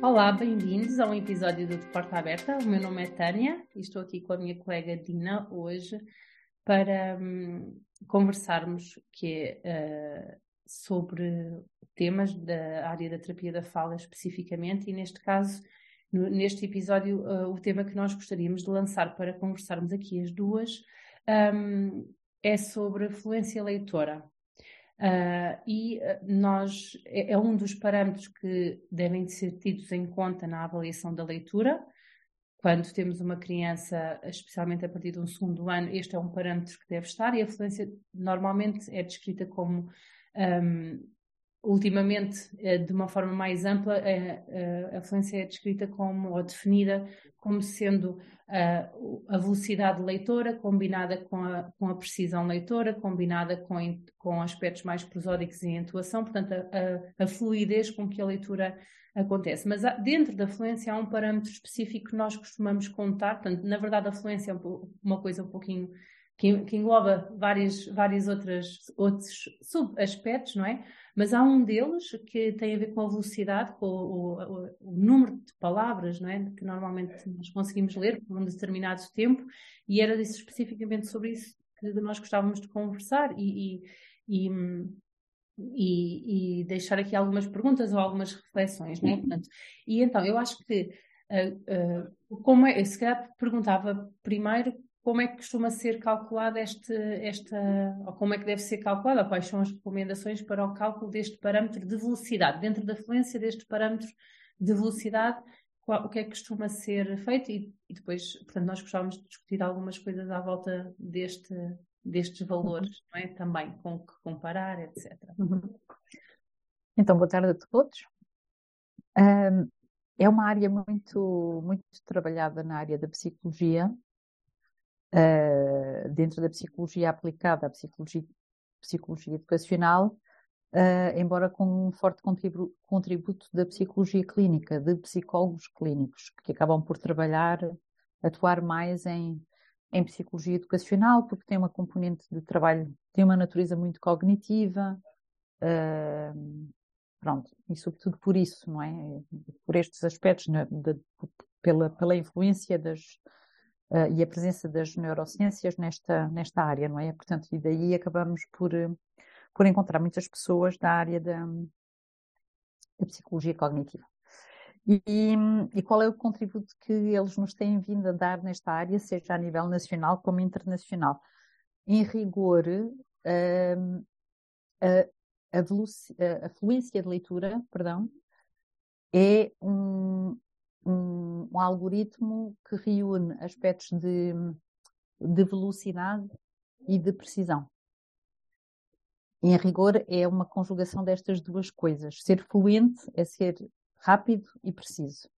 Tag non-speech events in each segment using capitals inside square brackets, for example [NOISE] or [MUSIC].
Olá, bem-vindos a um episódio do Porta Aberta. O meu nome é Tânia e estou aqui com a minha colega Dina hoje para hum, conversarmos que uh, sobre temas da área da terapia da fala especificamente e neste caso, no, neste episódio, uh, o tema que nós gostaríamos de lançar para conversarmos aqui as duas um, é sobre fluência leitora. Uh, e ah, nós é, é, um dos parâmetros que devem ser tidos em conta na avaliação da leitura. Quando temos uma criança, especialmente a partir de um segundo ano, este é um parâmetro que deve estar e a fluência normalmente é descrita como um, ultimamente, eh, de uma forma mais ampla, a fluência é descrita como, ou definida como sendo a velocidade leitora combinada com a, com a precisão leitora, combinada com, com aspectos mais prosódicos e entoação, portanto, a, a, a fluidez com que a leitura acontece. Mas dentro da fluência há um parâmetro específico que nós costumamos contar, portanto, na verdade a fluência é uma coisa um pouquinho que, engloba várias, várias outras, outros subaspectos, não é? Mas há um deles que tem a ver com a velocidade, com o, o, o, número de palavras, não é? Que normalmente nós conseguimos ler por um determinado tempo, e era disso, especificamente sobre isso que nós gostávamos de conversar e, e, e, e deixar aqui algumas perguntas ou algumas reflexões, não é? Portanto, e então, eu acho que Uh, uh, como é, se calhar perguntava primeiro como é que costuma ser calculado este, esta, ou como é que deve ser calculado, ou quais são as recomendações para o cálculo deste parâmetro de velocidade, dentro da fluência deste parâmetro de velocidade, qual, o que é que costuma ser feito e, e, depois, portanto, nós gostávamos de discutir algumas coisas à volta deste, destes valores, uhum. não é? Também, com o que comparar, etc. Uhum. Então, boa tarde a todos. Um, é uma área muito, muito trabalhada na área da psicologia, uh, dentro da psicologia aplicada à psicologia, psicologia educacional, uh, embora com um forte contribu contributo da psicologia clínica, de psicólogos clínicos, que acabam por trabalhar, atuar mais em, em psicologia educacional, porque tem uma componente de trabalho, tem uma natureza muito cognitiva, uh, pronto, e sobretudo por isso, não é? Por estes aspectos, de, pela, pela influência das, uh, e a presença das neurociências nesta, nesta área, não é? Portanto, e daí acabamos por, uh, por encontrar muitas pessoas da área da, da psicologia cognitiva. E, e, qual é o contributo que eles nos têm vindo a dar nesta área, seja a nível nacional como internacional? Em rigor, uh, a, a, a, fluência de leitura, perdão, é um, um, um algoritmo que reúne aspectos de, de velocidade e de precisão. Em rigor, é uma conjugação destas duas coisas. Ser fluente é ser rápido e preciso.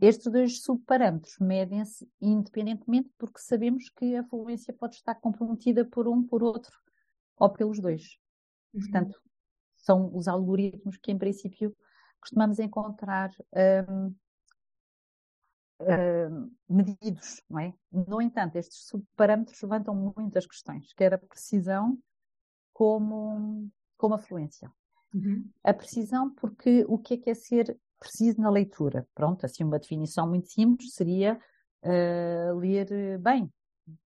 Estes dois subparâmetros medem-se independentemente porque sabemos que a fluência pode estar comprometida por um, por outro ou pelos dois. Uhum. Portanto, são os algoritmos que, em princípio, costumamos encontrar um, um, medidos, não é? No entanto, estes subparâmetros levantam muitas questões, quer a precisão como, como a fluência. Uhum. A precisão, porque o que é que é ser preciso na leitura? Pronto, assim uma definição muito simples seria uh, ler bem.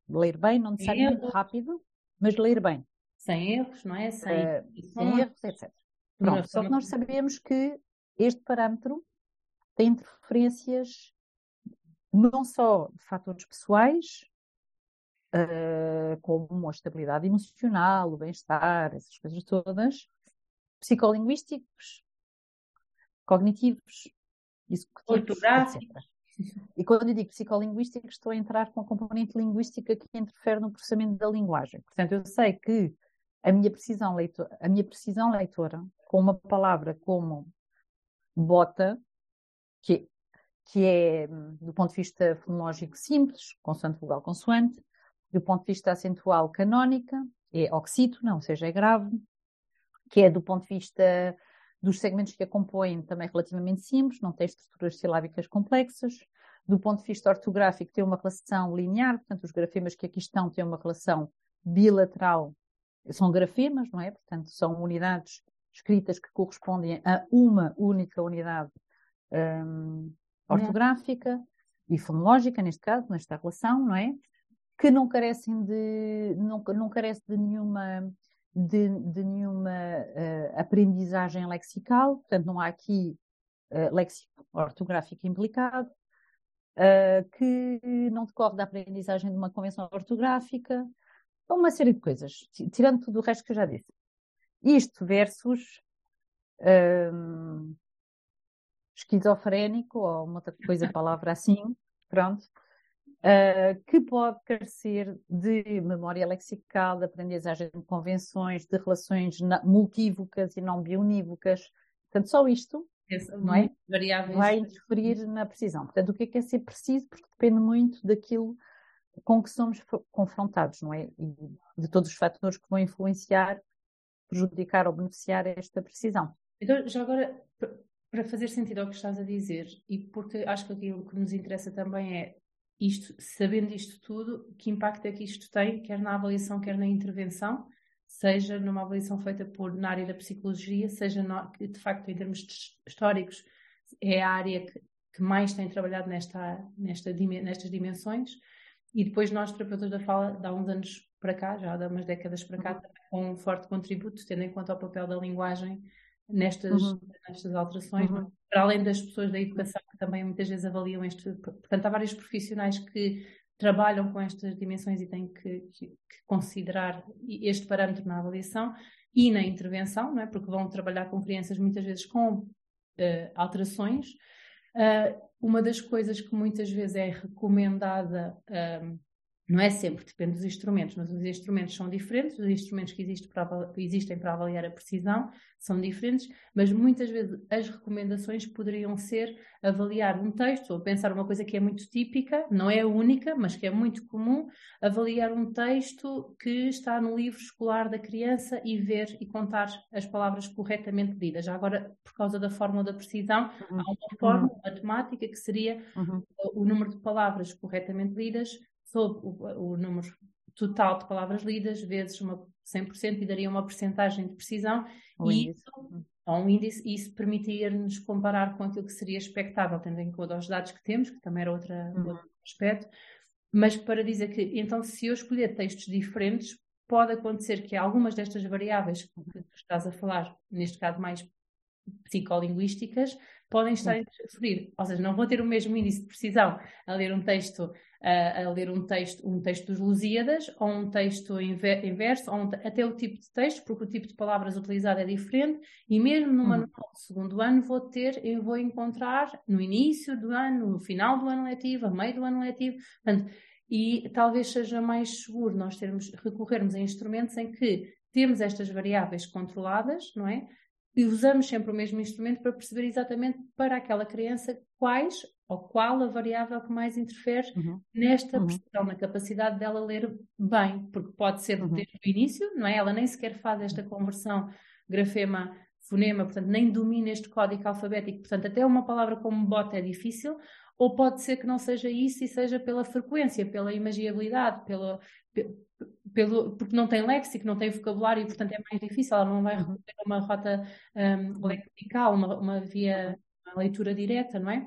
Ler bem, não necessariamente rápido, mas ler bem. Sem erros, não é? Sem, uh, sem erros, etc. Pronto, só que nós sabemos que este parâmetro tem interferências não só de fatores pessoais, uh, como a estabilidade emocional, o bem-estar, essas coisas todas, psicolinguísticos, cognitivos, ortográficos. E quando eu digo psicolinguístico, estou a entrar com a componente linguística que interfere no processamento da linguagem. Portanto, eu sei que a minha precisão leitora, a minha precisão leitora com uma palavra como bota, que, que é, do ponto de vista fonológico, simples, consoante vogal consoante, do ponto de vista acentual, canónica, é oxítona, ou seja, é grave, que é do ponto de vista dos segmentos que a compõem também relativamente simples, não tem estruturas silábicas complexas. Do ponto de vista ortográfico, tem uma relação linear, portanto, os grafemas que aqui estão têm uma relação bilateral, são grafemas, não é? Portanto, são unidades escritas que correspondem a uma única unidade um, ortográfica uhum. e fonológica, neste caso, nesta relação, não é? Que não carecem de, não, não carece de nenhuma, de, de nenhuma uh, aprendizagem lexical, portanto, não há aqui uh, léxico ortográfico implicado, uh, que não decorre da aprendizagem de uma convenção ortográfica, uma série de coisas, tirando tudo o resto que eu já disse. Isto versus um, esquizofrénico, ou uma outra coisa, [LAUGHS] palavra assim, pronto, uh, que pode carecer de memória lexical, de aprendizagem de convenções, de relações multívocas e não bionívocas. Portanto, só isto não é? Variáveis. vai interferir na precisão. Portanto, o que é que é ser preciso? Porque depende muito daquilo com que somos confrontados, não é? E de todos os fatores que vão influenciar, prejudicar ou beneficiar esta precisão. Então, já agora, para fazer sentido ao que estás a dizer, e porque acho que aquilo que nos interessa também é isto, sabendo isto tudo, que impacto é que isto tem, quer na avaliação, quer na intervenção, seja numa avaliação feita por, na área da psicologia, seja no, de facto em termos históricos é a área que, que mais tem trabalhado nesta, nesta, nestas dimensões, e depois nós, terapeutas da fala, há uns anos para cá, já há umas décadas para cá, uhum. com um forte contributo, tendo em conta o papel da linguagem nestas, uhum. nestas alterações, uhum. para além das pessoas da educação que também muitas vezes avaliam este. Portanto, há vários profissionais que trabalham com estas dimensões e têm que, que, que considerar este parâmetro na avaliação e na intervenção, não é? porque vão trabalhar com crianças muitas vezes com uh, alterações. Uh, uma das coisas que muitas vezes é recomendada uh, não é sempre, depende dos instrumentos, mas os instrumentos são diferentes, os instrumentos que existem para, existem para avaliar a precisão são diferentes, mas muitas vezes as recomendações poderiam ser avaliar um texto, ou pensar uma coisa que é muito típica, não é a única, mas que é muito comum, avaliar um texto que está no livro escolar da criança e ver e contar as palavras corretamente lidas. Já agora, por causa da fórmula da precisão, uhum. há uma fórmula uhum. matemática que seria uhum. o número de palavras corretamente lidas sobre o, o número total de palavras lidas vezes uma 100% e daria uma percentagem de precisão um e índice. Isso, ou um índice, e isso permitiria-nos comparar com aquilo que seria expectável, tendo em conta os dados que temos, que também era outra, uhum. outro aspecto, mas para dizer que, então, se eu escolher textos diferentes, pode acontecer que algumas destas variáveis que tu estás a falar, neste caso mais psicolinguísticas, podem estar a interferir. Ou seja, não vou ter o mesmo índice de precisão a ler um texto a, a, ler um texto, um texto dos Lusíadas, ou um texto inverso, ou um, até o tipo de texto, porque o tipo de palavras utilizado é diferente, e mesmo no uhum. manual do segundo ano vou ter, eu vou encontrar no início do ano, no final do ano letivo, a meio do ano letivo, portanto, e talvez seja mais seguro nós termos, recorrermos a instrumentos em que temos estas variáveis controladas, não é? E usamos sempre o mesmo instrumento para perceber exatamente para aquela criança quais ou qual a variável que mais interfere uhum. nesta uhum. percepção, na capacidade dela ler bem, porque pode ser uhum. desde o início, não é? Ela nem sequer faz esta conversão grafema fonema, portanto, nem domina este código alfabético, portanto, até uma palavra como bota é difícil, ou pode ser que não seja isso e seja pela frequência, pela imagiabilidade, pelo, pelo, porque não tem léxico, não tem vocabulário e, portanto, é mais difícil, ela não vai uhum. recorrer a uma rota um, lexical, uma, uma via, uma leitura direta, não é?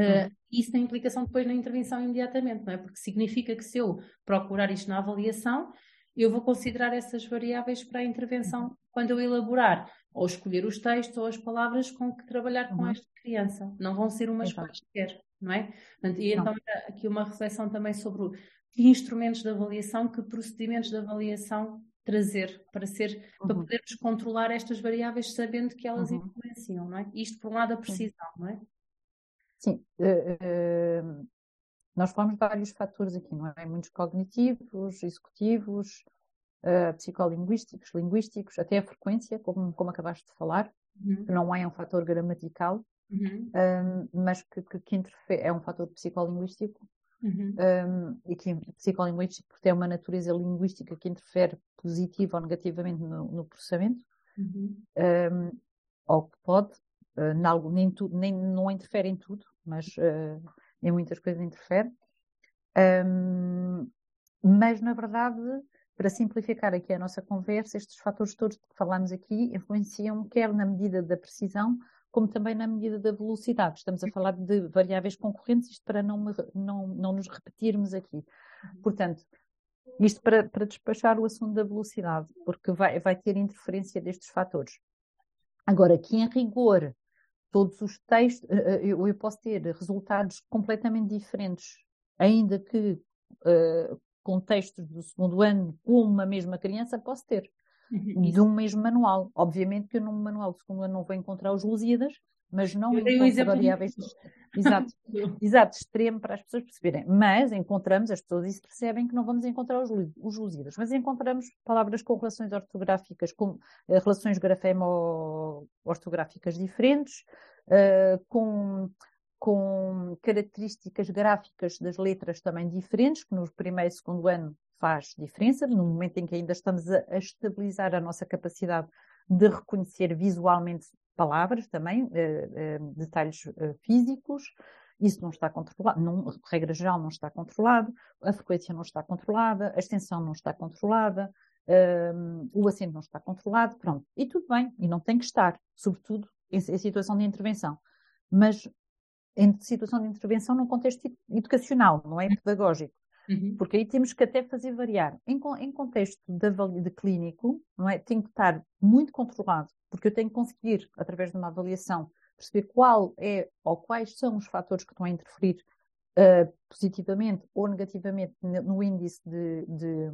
Uh, isso tem implicação depois na intervenção imediatamente, não é? Porque significa que se eu procurar isto na avaliação, eu vou considerar essas variáveis para a intervenção quando eu elaborar ou escolher os textos ou as palavras com que trabalhar com uhum. esta criança. Não vão ser umas quaisquer, não é? E então aqui uma reflexão também sobre o, que instrumentos de avaliação, que procedimentos de avaliação trazer para ser uhum. para podermos controlar estas variáveis sabendo que elas uhum. influenciam, não é? Isto por um lado a precisão, não é? Sim, uh, uh, nós falamos de vários fatores aqui, não é? Muitos cognitivos, executivos, uh, psicolinguísticos, linguísticos, até a frequência, como, como acabaste de falar, uhum. que não é um fator gramatical, uhum. mas que, que, que interfere, é um fator psicolinguístico. Uhum. Um, e que psicolinguístico porque tem uma natureza linguística que interfere positivo ou negativamente no, no processamento, uhum. um, ou que pode, uh, nem, tu, nem não interfere em tudo, mas uh, em muitas coisas interfere. Um, mas, na verdade, para simplificar aqui a nossa conversa, estes fatores todos que falamos aqui influenciam quer na medida da precisão, como também na medida da velocidade. Estamos a falar de variáveis concorrentes, isto para não, não, não nos repetirmos aqui. Uhum. Portanto, isto para, para despachar o assunto da velocidade, porque vai, vai ter interferência destes fatores. Agora, aqui em rigor, todos os textos, eh, eh, eu, posso ter resultados completamente diferentes, ainda que uh, com textos do segundo ano com uma mesma criança, posso ter. Uhum, de um mesmo manual. Obviamente que eu num manual do segundo ano não vou encontrar os Lusíadas, mas não encontro variáveis exato, exato, extremo para as pessoas perceberem. Mas encontramos, as pessoas isso percebem que não vamos encontrar os, os Lusíadas, mas encontramos palavras com relações ortográficas, com uh, relações grafemo-ortográficas diferentes, uh, com com características gráficas das letras também diferentes, que no primeiro e segundo ano faz diferença, no momento em que ainda estamos a, a estabilizar a nossa capacidade de reconhecer visualmente palavras também, eh, eh, detalhes eh, físicos, isso não está controlado, não, regra geral não está controlado, a frequência não está controlada, a extensão não está controlada, o acento não está controlado, pronto. E tudo bem, e não tem que estar, sobretudo em, em situação de intervenção. Mas em situação de intervenção num contexto educacional, não é pedagógico. Uhum. Porque aí temos que até fazer variar. Em, em contexto de, de, clínico, não é? Tem que estar muito controlado, porque eu tenho que conseguir, através de uma avaliação, perceber qual é ou quais são os fatores que estão a interferir uh, positivamente ou negativamente no índice de, de,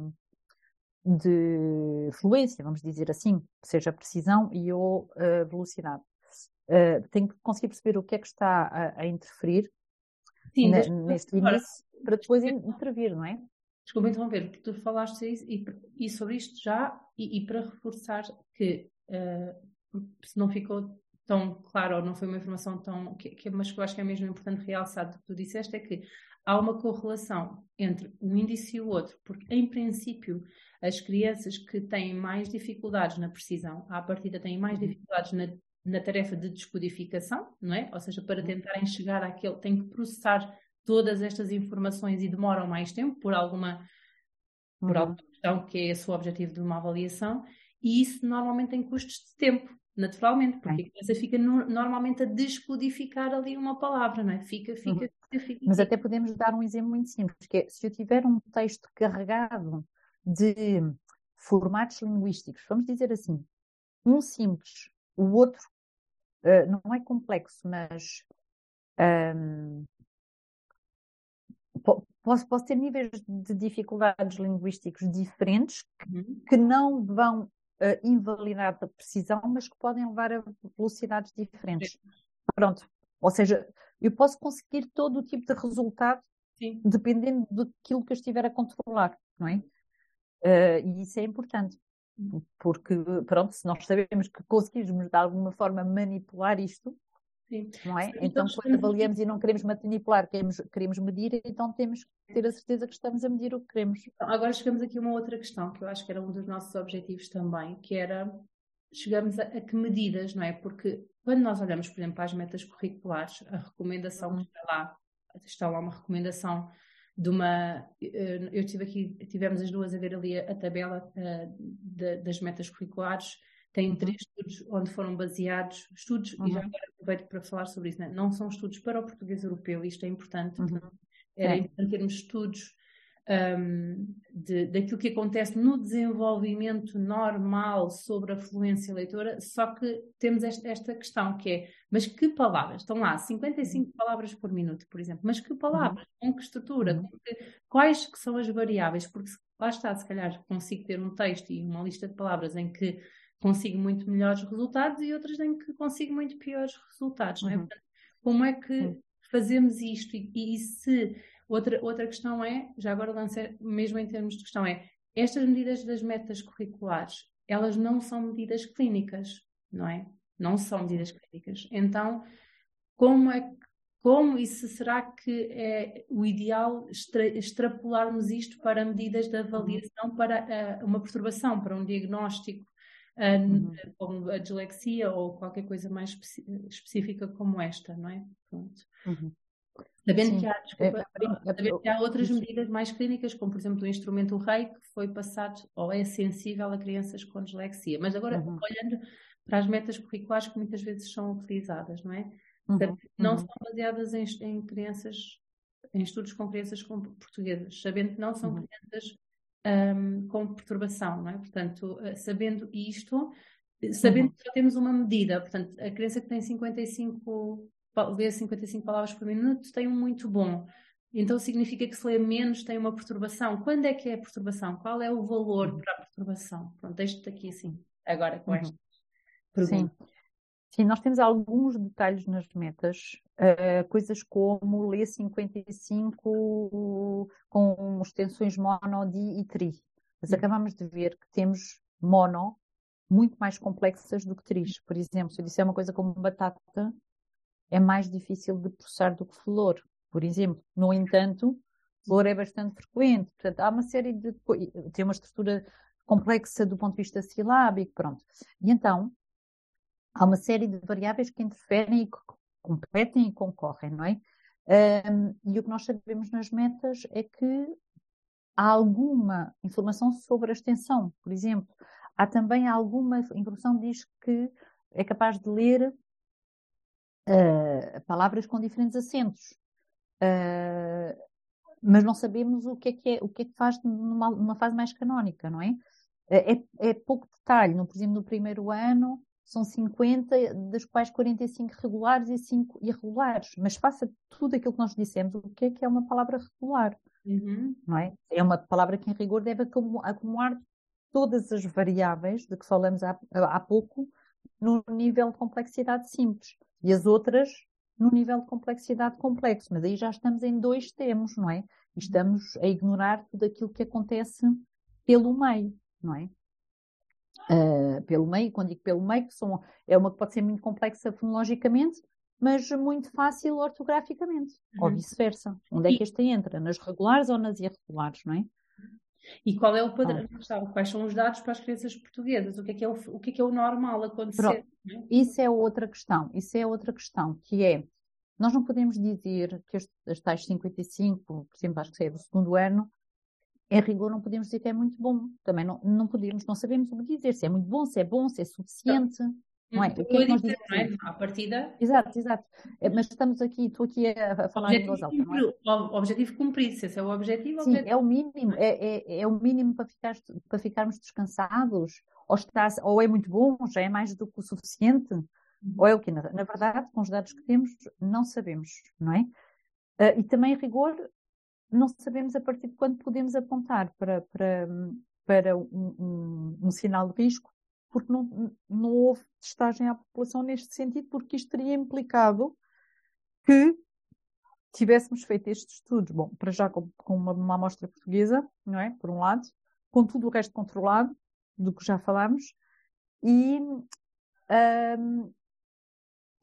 de, fluência, vamos dizer assim, seja precisão e ou uh, velocidade. Uh, tenho que conseguir perceber o que é que está a, a interferir Sim, neste índice para depois intervir, não é? Desculpa interromper, tu falaste isso e, e sobre isto já, e, e para reforçar que uh, se não ficou tão claro ou não foi uma informação tão. Que, que, mas que eu acho que é mesmo importante realçar do que tu disseste, é que há uma correlação entre um índice e o outro, porque em princípio as crianças que têm mais dificuldades na precisão, à partida têm mais uhum. dificuldades na na tarefa de descodificação, não é? Ou seja, para uhum. tentarem chegar àquele, têm que processar todas estas informações e demoram mais tempo por alguma, por uhum. alguma questão que é esse o objetivo de uma avaliação, e isso normalmente tem custos de tempo, naturalmente, porque é. a criança fica no, normalmente a descodificar ali uma palavra, não é? Fica, fica, uhum. fica, fica. Mas até podemos dar um exemplo muito simples, que é se eu tiver um texto carregado de formatos linguísticos, vamos dizer assim, um simples, o outro eh, não é complexo, mas um, posso, posso ter níveis de dificuldades linguísticos diferentes que, uhum. que não vão uh, invalidar a precisão, mas que podem levar a velocidades diferentes. Pronto. Ou seja, eu posso conseguir todo o tipo de resultado Sim. dependendo daquilo que eu estiver a controlar, não é? Uh, e isso é importante porque, pronto, se nós sabemos que conseguimos de alguma forma manipular isto, Sim. não é? Então, quando avaliamos e não queremos manipular, queremos, queremos medir, então temos que ter a certeza que estamos a medir o que queremos. Então, agora chegamos aqui a uma outra questão, que eu acho que era um dos nossos objetivos também, que era, chegamos a, a que medidas, não é? Porque quando nós olhamos, por exemplo, para as metas curriculares, a recomendação uhum. que está lá, está lá uma recomendação de uma. Eh, eu tive aqui, tivemos as duas a ver ali a, a tabela uh, de, das metas curriculares. Tem uhum. três estudos onde foram baseados, estudos, uhum. e já uhum. agora aproveito para falar sobre isso, né? não são estudos para o português europeu, isto é importante. Uhum. Era é. importante termos estudos um, de, daquilo que acontece no desenvolvimento normal sobre a fluência leitora, só que temos esta, esta, questão que é, mas que palavras? Estão lá 55 palavras por minuto, por exemplo, mas que palavras? Uhum. Com que estrutura? Uhum. Com que, quais que são as variáveis? Porque lá está, se calhar consigo ter um texto e uma lista de palavras em que consigo muito melhores resultados e outras em que consigo muito piores resultados, uhum. não é? Uhum. Portanto, como é que fazemos isto e, e se Outra, outra questão é, já agora lancei, mesmo em termos de questão, é estas medidas das metas curriculares, elas não são medidas clínicas, não é? Não são medidas clínicas. Então, como é como e se será que é o ideal extra, extrapolarmos isto para medidas de avaliação para uh, uma perturbação, para um diagnóstico, uhum. como a dislexia ou qualquer coisa mais específica como esta, não é? Pronto. Uhum. Sabendo que, há, desculpa, é, sabendo que há outras medidas mais clínicas, como por exemplo o instrumento REI, que foi passado ou é sensível a crianças com dislexia. Mas agora, uhum. olhando para as metas curriculares que muitas vezes são utilizadas, não é? Uhum. Não uhum. são baseadas em, em, crianças, em estudos com crianças com portuguesas, sabendo que não são uhum. crianças um, com perturbação, não é? Portanto, eh, sabendo isto, sabendo uhum. que só temos uma medida, portanto, a criança que tem 55, lê 55 palavras por minuto tem um muito bom. Então significa que se lê menos tem uma perturbação. Quando é que é a perturbação? Qual é o valor uhum. para a perturbação? Pronto, deixo-te aqui assim, agora com uhum. esta pergunta. Sim. Sim, nós temos alguns detalhes nas metas, uh, coisas como ler 55 com extensões mono, di e tri. Mas uhum. acabamos de ver que temos mono muito mais complexas do que tris. Por exemplo, se eu disser uma coisa como batata, é mais difícil de processar do que flor, por exemplo. No entanto, flor é bastante frequente. Portanto, há uma série de... tem uma estrutura complexa do ponto de vista silábico, pronto. E então, há uma série de variáveis que interferem e que competem e concorrem, não é? Um, e o que nós sabemos nas metas é que há alguma informação sobre a extensão, por exemplo. Há também alguma informação que diz que é capaz de ler uh, palavras com diferentes acentos. Uh, mas não sabemos o que é que, é, o que, é que faz numa, numa fase mais canónica, não é? É, é pouco detalhe. No, por exemplo, no primeiro ano, são 50, das quais 45 regulares e 5 irregulares. Mas faça tudo aquilo que nós dissemos, o que é que é uma palavra regular? Uhum. Não é? é uma palavra que, em rigor, deve acumular todas as variáveis de que falamos há, há pouco no nível de complexidade simples e as outras no nível de complexidade complexo. Mas aí já estamos em dois termos, não é? Estamos a ignorar tudo aquilo que acontece pelo meio, não é? Uh, pelo meio, quando digo pelo meio, que são, é uma que pode ser muito complexa fonologicamente, mas muito fácil ortograficamente, uhum. ou vice-versa. Onde é que esta entra? Nas regulares ou nas irregulares, não é? E qual é o padrão? Ah. Quais são os dados para as crianças portuguesas? O que é que é o, o, que é, que é o normal acontecer? É? Isso é outra questão. Isso é outra questão, que é, nós não podemos dizer que as, as tais 55, por exemplo, acho que é do segundo ano, em rigor não podemos dizer que é muito bom. Também não, não podemos, não sabemos o que dizer, se é muito bom, se é bom, se é suficiente. Não. É? O que é que nós dizemos? Não é? À partida. Exato, exato. É, mas estamos aqui, estou aqui a, falar em voz alta. Não é? O objetivo cumprir, se esse é o objetivo. Sim, objetivo. é o mínimo, é, é, é, o mínimo para, ficar, para ficarmos descansados, ou, está, ou é muito bom, já é mais do que o suficiente, uhum. ou é o que? Na, na, verdade, com os dados que temos, não sabemos, não é? Uh, e também, rigor, não sabemos a partir de quando podemos apontar para, para, para um, um, um sinal de risco porque não, não houve testagem à população neste sentido, porque isto teria implicado que tivéssemos feito estes estudos, bom, para já com, com uma, uma, amostra portuguesa, não é? Por um lado, com tudo o resto controlado, do que já falámos, e, um,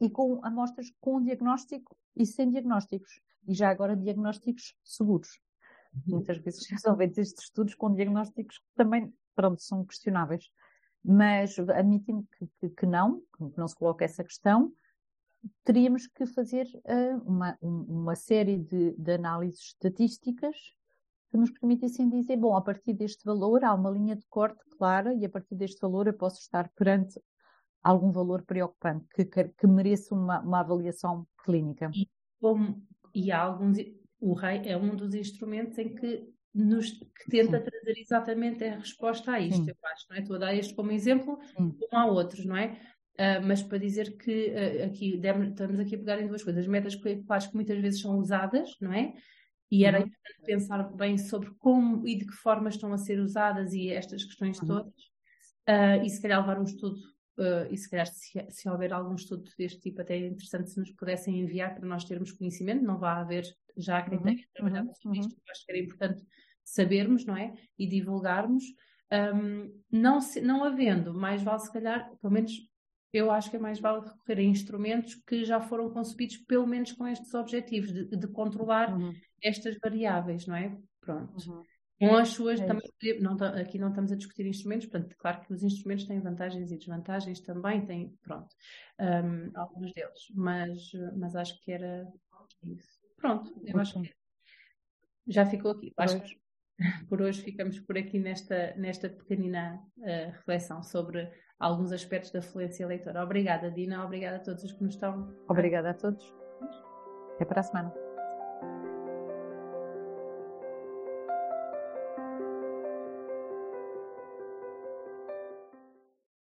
e com amostras com diagnóstico e sem diagnósticos, e já agora diagnósticos seguros. Uhum. Muitas vezes são feitos estes estudos com diagnósticos que também, pronto, são questionáveis mas admitindo que, que, que, não, que não se coloca essa questão, teríamos que fazer uh, uma, uma série de, de análises estatísticas que nos permitissem dizer, bom, a partir deste valor há uma linha de corte clara e a partir deste valor eu posso estar perante algum valor preocupante que, que, mereça uma, uma avaliação clínica. E, como, e há alguns, o rei é um dos instrumentos em que nos, que tenta Sim. trazer exatamente a resposta a isto, Sim. eu acho, não é? Estou a dar este como exemplo, Sim. como há outros, não é? Uh, mas para dizer que uh, aqui estamos aqui a pegar em duas coisas, metas que acho que muitas vezes são usadas, não é? E era uhum. importante pensar bem sobre como e de que forma estão a ser usadas e estas questões uhum. todas. Uh, e se calhar levar um estudo, e se calhar se, se, houver algum estudo deste tipo, até é interessante se nos pudessem enviar para nós termos conhecimento, não vai haver já quem uhum. tenha trabalhado uhum. sobre isto, acho que era importante sabermos, não é? E divulgarmos. Um, não, se, não havendo, mais vale se calhar, pelo menos eu acho que é mais vale recorrer a instrumentos que já foram concebidos pelo menos com estes objetivos, de, de controlar uhum. estas variáveis, não é? Pronto. Uhum. Com as suas, é também, não, aqui não estamos a discutir instrumentos, portanto, claro que os instrumentos têm vantagens e desvantagens também, têm, pronto, um, alguns deles, mas, mas acho que era isso. pronto, eu acho que já ficou aqui. Acho que por hoje ficamos por aqui nesta, nesta pequenina uh, reflexão sobre alguns aspectos da fluência leitora. Obrigada, Dina. Obrigada a todos os que nos estão. Obrigada a todos. Até para a semana.